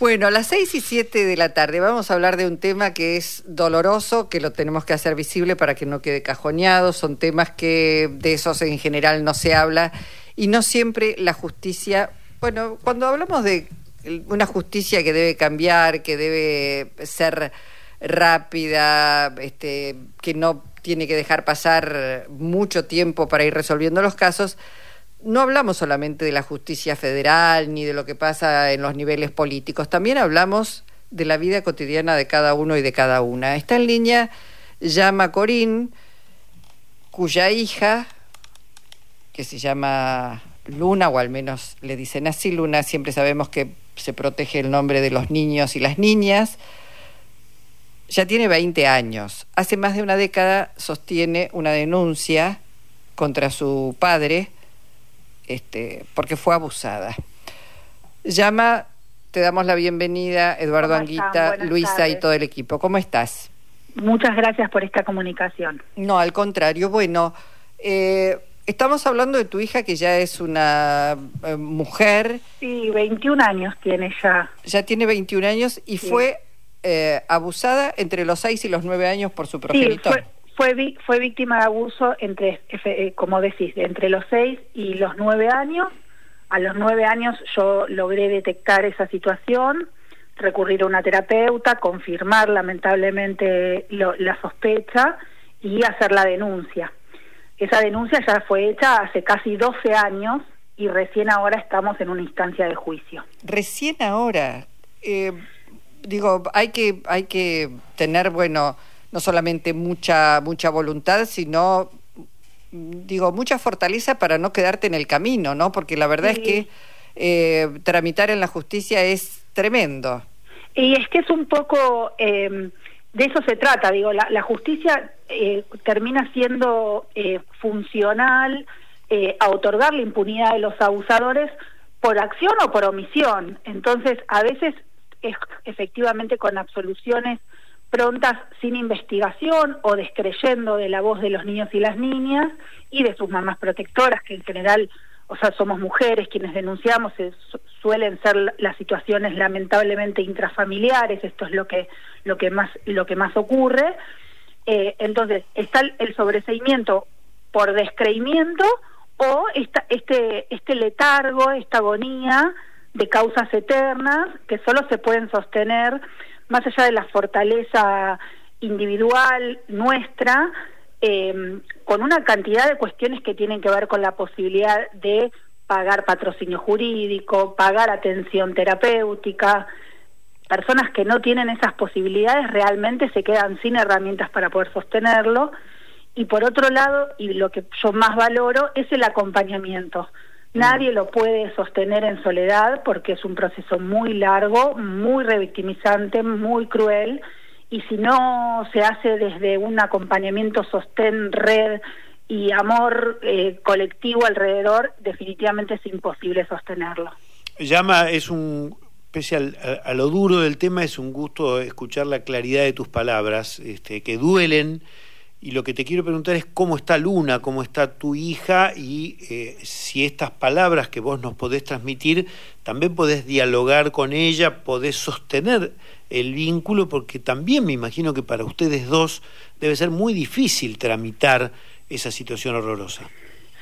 Bueno, a las seis y siete de la tarde vamos a hablar de un tema que es doloroso, que lo tenemos que hacer visible para que no quede cajoneado. Son temas que de esos en general no se habla y no siempre la justicia. Bueno, cuando hablamos de una justicia que debe cambiar, que debe ser rápida, este, que no tiene que dejar pasar mucho tiempo para ir resolviendo los casos, no hablamos solamente de la justicia federal ni de lo que pasa en los niveles políticos, también hablamos de la vida cotidiana de cada uno y de cada una. Está en línea llama Corín, cuya hija, que se llama Luna, o al menos le dicen así, Luna, siempre sabemos que se protege el nombre de los niños y las niñas, ya tiene 20 años. Hace más de una década sostiene una denuncia contra su padre, este, porque fue abusada. Llama, te damos la bienvenida, Eduardo Anguita, Luisa y todo el equipo. ¿Cómo estás? Muchas gracias por esta comunicación. No, al contrario. Bueno, eh, estamos hablando de tu hija que ya es una eh, mujer. Sí, 21 años tiene ya. Ya tiene 21 años y fue eh, abusada entre los 6 y los 9 años por su progenitor. Sí, fue, fue, víctima de abuso entre, eh, como decís, entre los 6 y los 9 años. A los 9 años yo logré detectar esa situación, recurrir a una terapeuta, confirmar lamentablemente la sospecha y hacer la denuncia. Esa denuncia ya fue hecha hace casi 12 años y recién ahora estamos en una instancia de juicio. Recién ahora. Eh, digo, hay que, hay que tener, bueno, no solamente mucha, mucha voluntad, sino, digo, mucha fortaleza para no quedarte en el camino, ¿no? Porque la verdad es que eh, tramitar en la justicia es tremendo. Y es que es un poco, eh, de eso se trata, digo, la, la justicia eh, termina siendo eh, funcional eh, a otorgar la impunidad de los abusadores por acción o por omisión. Entonces, a veces es efectivamente con absoluciones prontas sin investigación o descreyendo de la voz de los niños y las niñas y de sus mamás protectoras, que en general, o sea, somos mujeres quienes denunciamos, suelen ser las situaciones lamentablemente intrafamiliares, esto es lo que, lo que, más, lo que más ocurre. Eh, entonces, está el, sobreseimiento por descreimiento o esta, este, este letargo, esta agonía de causas eternas que solo se pueden sostener más allá de la fortaleza individual nuestra, eh, con una cantidad de cuestiones que tienen que ver con la posibilidad de pagar patrocinio jurídico, pagar atención terapéutica. Personas que no tienen esas posibilidades realmente se quedan sin herramientas para poder sostenerlo. Y por otro lado, y lo que yo más valoro, es el acompañamiento. Nadie lo puede sostener en soledad porque es un proceso muy largo, muy revictimizante, muy cruel y si no se hace desde un acompañamiento, sostén, red y amor eh, colectivo alrededor, definitivamente es imposible sostenerlo. Llama, es un, pese a, lo duro del tema, es un gusto escuchar la claridad de tus palabras, este, que duelen y lo que te quiero preguntar es cómo está Luna, cómo está tu hija y eh, si estas palabras que vos nos podés transmitir, también podés dialogar con ella, podés sostener el vínculo, porque también me imagino que para ustedes dos debe ser muy difícil tramitar esa situación horrorosa.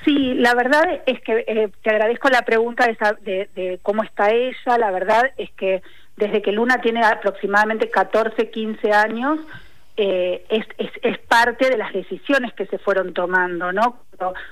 Sí, la verdad es que eh, te agradezco la pregunta de, de cómo está ella. La verdad es que desde que Luna tiene aproximadamente 14, 15 años, eh, es, es, parte de las decisiones que se fueron tomando, ¿no?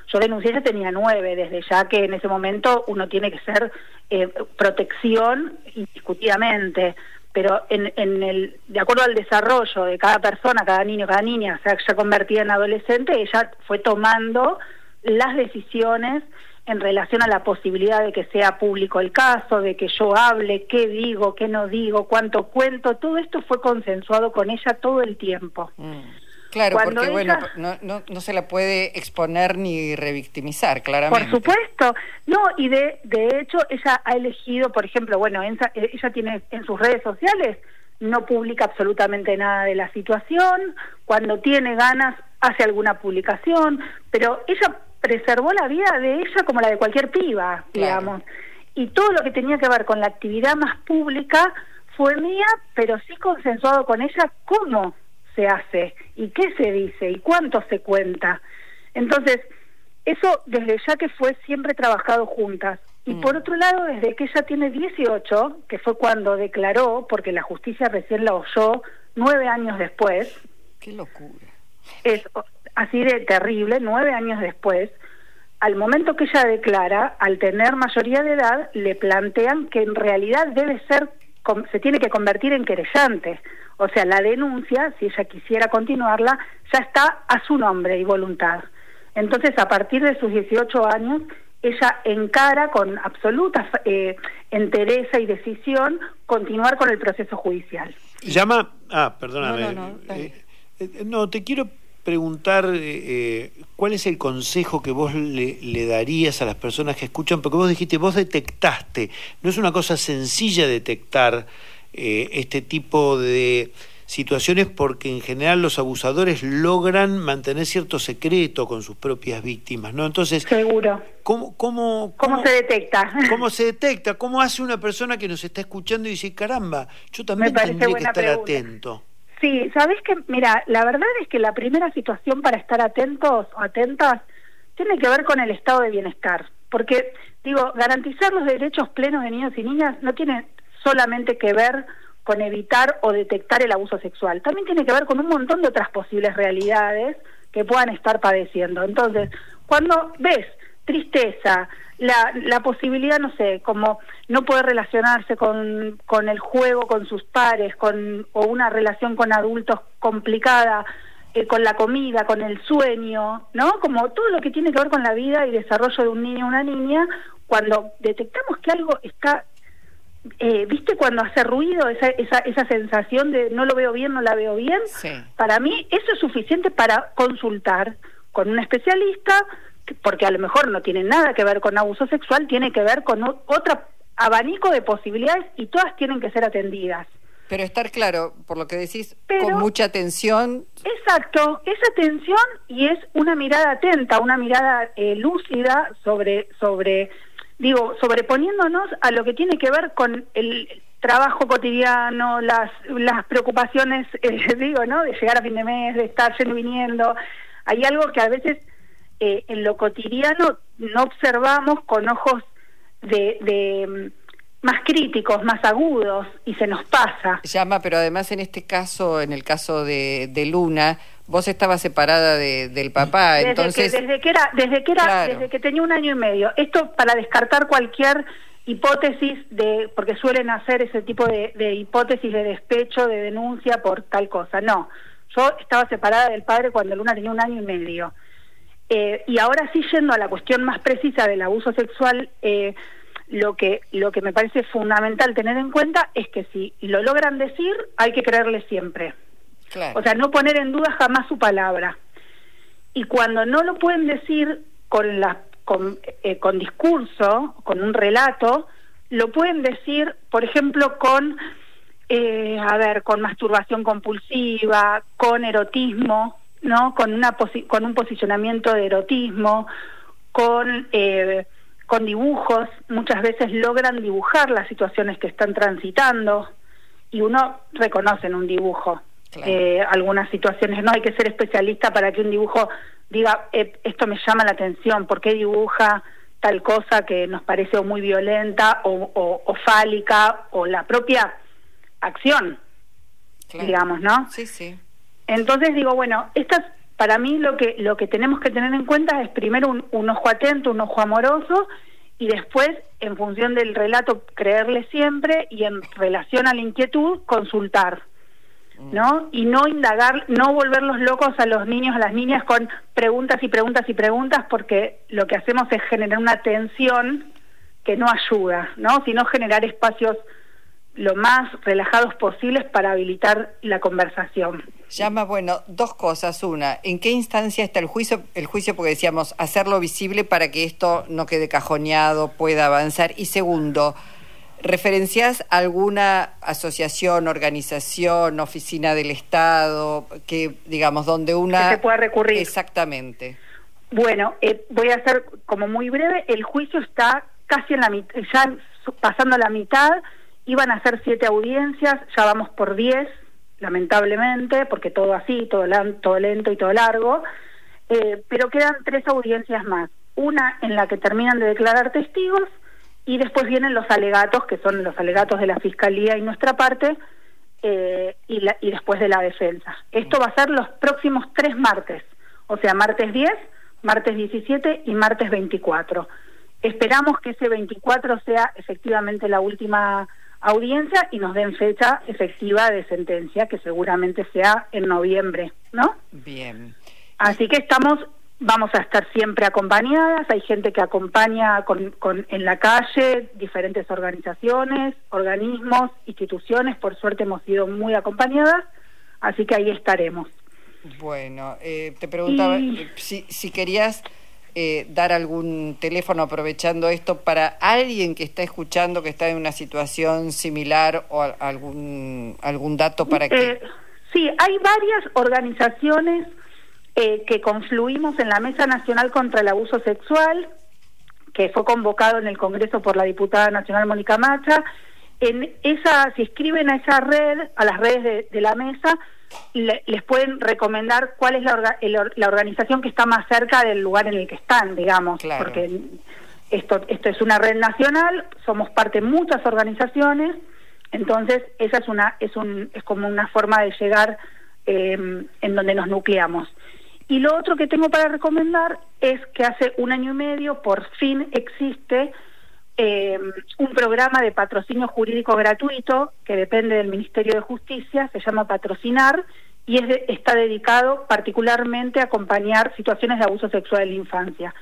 Yo denuncié, ya tenía nueve, desde ya que en ese momento uno tiene que ser eh, protección indiscutidamente, pero en, en el, de acuerdo al desarrollo de cada persona, cada niño, cada niña, o sea, ya convertida en adolescente, ella fue tomando las decisiones en relación a la posibilidad de que sea público el caso, de que yo hable, qué digo, qué no digo, cuánto cuento, todo esto fue consensuado con ella todo el tiempo. Mm. Claro, porque bueno, no, no, no, se la puede exponer ni revictimizar, claramente. Por supuesto, no, y de, de hecho ella ha elegido, por ejemplo, bueno, ella tiene en sus redes sociales, no publica absolutamente nada de la situación, cuando tiene ganas hace alguna publicación, pero ella preservó la vida de ella como la de cualquier piba, digamos. Y todo lo que tenía que ver con la actividad más pública fue mía, pero sí consensuado con ella cómo se hace y qué se dice y cuánto se cuenta. Entonces, eso desde ya que fue siempre trabajado juntas. Y mm. por otro lado, desde que ella tiene 18, que fue cuando declaró, porque la justicia recién la oyó nueve años después. Qué locura. Es así de terrible, nueve años después. Al momento que ella declara, al tener mayoría de edad, le plantean que en realidad debe ser, se tiene que convertir en querellante. O sea, la denuncia, si ella quisiera continuarla, ya está a su nombre y voluntad. Entonces, a partir de sus 18 años, ella encara con absoluta eh, entereza y decisión continuar con el proceso judicial. Llama, ah, perdóname. No, eh, eh, no, te quiero preguntar eh, cuál es el consejo que vos le, le, darías a las personas que escuchan, porque vos dijiste, vos detectaste, no es una cosa sencilla detectar este tipo de situaciones porque en general los abusadores logran mantener cierto secreto con sus propias víctimas, ¿no? Entonces, seguro. ¿cómo, cómo, cómo, se detecta? ¿Cómo se detecta? ¿Cómo hace una persona que nos está escuchando y dice, caramba, yo también tendría que estar atento? Sí, sabes que, mira, la verdad es que la primera situación para estar atentos o atentas tiene que ver con el estado de bienestar, porque digo, garantizar los derechos plenos de niños y niñas no tiene solamente que ver con evitar o detectar el abuso sexual. También tiene que ver con un montón de otras posibles realidades que puedan estar padeciendo. Entonces, cuando ves tristeza, la, la posibilidad, no sé, como no poder relacionarse con, con el juego, con sus pares, con, o una relación con adultos complicada, eh, con la comida, con el sueño, ¿no? Como todo lo que tiene que ver con la vida y desarrollo de un niño o una niña, cuando detectamos que algo está eh, ¿viste cuando hace ruido esa, esa, esa sensación de no lo veo bien, no la veo bien? Para mí eso es suficiente para consultar con un especialista, porque a lo mejor no tiene nada que ver con abuso sexual, tiene que ver con otro abanico de posibilidades y todas tienen que ser atendidas. Pero estar claro, por lo que decís, con mucha atención. Exacto, es atención y es una mirada atenta, una mirada eh, lúcida sobre, sobre digo, sobreponiéndonos a lo que tiene que ver con el trabajo cotidiano, las, las preocupaciones, eh, digo, ¿no? De llegar a fin de mes, de estar yendo y viniendo. Hay algo que a veces eh, en lo cotidiano no observamos con ojos de, de mm, más críticos, más agudos, y se nos pasa. Llama, pero además en este caso, en el caso de, de Luna, vos estabas separada de, del papá, desde entonces... Que, desde que era, desde que era, desde que tenía un año y medio. Esto para descartar cualquier hipótesis de, porque suelen hacer ese tipo de, de hipótesis de despecho, de denuncia por tal cosa. No, yo estaba separada del padre cuando Luna tenía un año y medio. Eh, y ahora sí yendo a la cuestión más precisa del abuso sexual, eh, lo que lo que me parece fundamental tener en cuenta es que si lo logran decir, hay que creerle siempre. O sea, no poner en duda jamás su palabra. Y cuando no lo pueden decir con, la, con, eh, con discurso, con un relato, lo pueden decir, por ejemplo, con, eh, a ver, con masturbación compulsiva, con erotismo, ¿no? Con, una con un posicionamiento de erotismo, con, eh, con dibujos. Muchas veces logran dibujar las situaciones que están transitando y uno reconoce en un dibujo eh, algunas situaciones. No hay que ser especialista para que un dibujo diga, eh, esto me llama la atención, ¿por qué dibuja tal cosa que nos parece muy violenta o, fálica o la propia acción, digamos, ¿no? Sí, sí. Entonces digo, bueno, estas para mí lo que lo que tenemos que tener en cuenta es primero un, un ojo atento, un ojo amoroso y después, en función del relato, creerle siempre y en relación a la inquietud, consultar. ¿no? Y no indagar, no volverlos locos a los niños, a las niñas con preguntas y preguntas y preguntas, porque lo que hacemos es generar una tensión que no ayuda, ¿no? Sino generar espacios lo más relajados posibles para habilitar la conversación. Llama, bueno, dos cosas. Una, ¿en qué instancia está el juicio? El juicio, porque decíamos, hacerlo visible para que esto no quede cajoneado, pueda avanzar. Y segundo, ¿Referencias alguna asociación, organización, oficina del Estado, que digamos, donde una... Que se pueda recurrir. Exactamente. Bueno, eh, voy a hacer como muy breve, el juicio está casi en la mitad, ya pasando la mitad Iban a ser siete audiencias, ya vamos por diez, lamentablemente, porque todo así, todo, todo lento y todo largo, eh, pero quedan tres audiencias más. Una en la que terminan de declarar testigos y después vienen los alegatos, que son los alegatos de la Fiscalía y nuestra parte, eh, y, y después de la defensa. Esto va a ser los próximos tres martes, o sea, martes 10, martes 17 y martes 24. Esperamos que ese 24 sea efectivamente la última audiencia y nos den fecha efectiva de sentencia, que seguramente sea en noviembre, ¿no? Bien. Así que estamos, vamos a estar siempre acompañadas, hay gente que acompaña con, con, en la calle, diferentes organizaciones, organismos, instituciones, por suerte hemos sido muy acompañadas, así que ahí estaremos. Bueno, eh, te preguntaba eh, si, si querías eh, dar algún teléfono aprovechando esto para alguien que está escuchando que está en una situación similar o algún algún dato para que eh, sí hay varias organizaciones eh, que confluimos en la mesa nacional contra el abuso sexual que fue convocado en el Congreso por la diputada nacional Mónica Macha. En esa si escriben a esa red a las redes de la mesa les pueden recomendar cuál es la, la organización que está más cerca del lugar en el que están, digamos, porque esto, esto es una red nacional, somos parte de muchas organizaciones, entonces esa es una es un es como una forma de llegar eh, en donde nos nucleamos. Y lo otro que tengo para recomendar es que hace un año y medio por fin existe eh, un programa de patrocinio jurídico gratuito que depende del Ministerio de Justicia, se llama Patrocinar y es está dedicado particularmente a acompañar situaciones de abuso sexual en la infancia.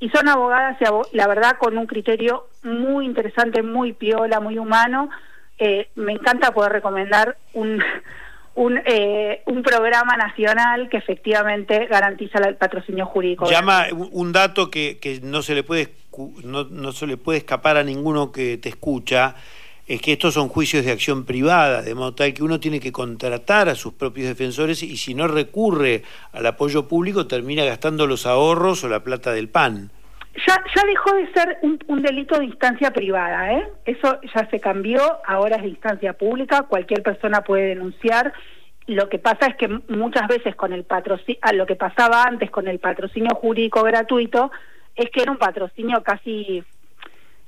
Y son abogadas, la verdad, con un criterio muy interesante, muy piola, muy humano. Eh, me encanta poder recomendar un, un, eh, un programa nacional que efectivamente garantiza el patrocinio jurídico. Llama un dato que, que no se le puede no, no se le puede escapar a ninguno que te escucha, es que estos son juicios de acción privada, de modo tal que uno tiene que contratar a sus propios defensores y si no recurre al apoyo público termina gastando los ahorros o la plata del PAN. Ya, ya dejó de ser un, delito de instancia privada, ¿eh? Eso ya se cambió, ahora es de instancia pública, cualquier persona puede denunciar. Lo que pasa es que muchas veces con el patrocinio, lo que pasaba antes con el patrocinio jurídico gratuito, es que era un patrocinio casi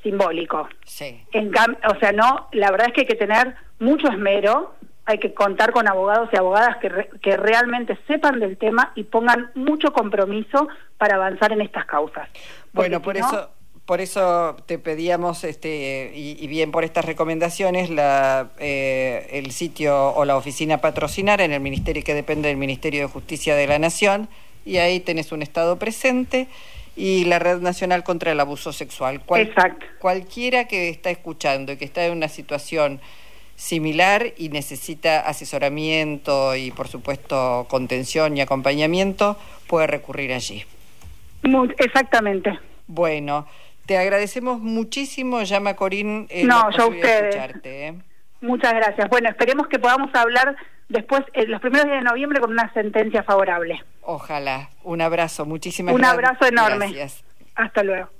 simbólico. Sí. En o sea, no, la verdad es que hay que tener mucho esmero, hay que contar con abogados y abogadas que, que realmente sepan del tema y pongan mucho compromiso para avanzar en estas causas. Bueno, por eso por eso te pedíamos, este, y, bien por estas recomendaciones, la, eh, el sitio o la oficina patrocinar en el ministerio que depende del Ministerio de Justicia de la Nación, y ahí tenés un estado presente y la Red Nacional contra el Abuso Sexual. Exacto. Cualquiera que está escuchando y que está en una situación similar y necesita asesoramiento y, por supuesto, contención y acompañamiento, puede recurrir allí. exactamente. Bueno, te agradecemos muchísimo, llama Corín. Eh, no, yo a ustedes. ¿eh? Muchas gracias. Bueno, esperemos que podamos hablar después, en los primeros días de noviembre, con una sentencia favorable. Ojalá. Un abrazo. Muchísimas gracias. Un abrazo enorme. Hasta luego.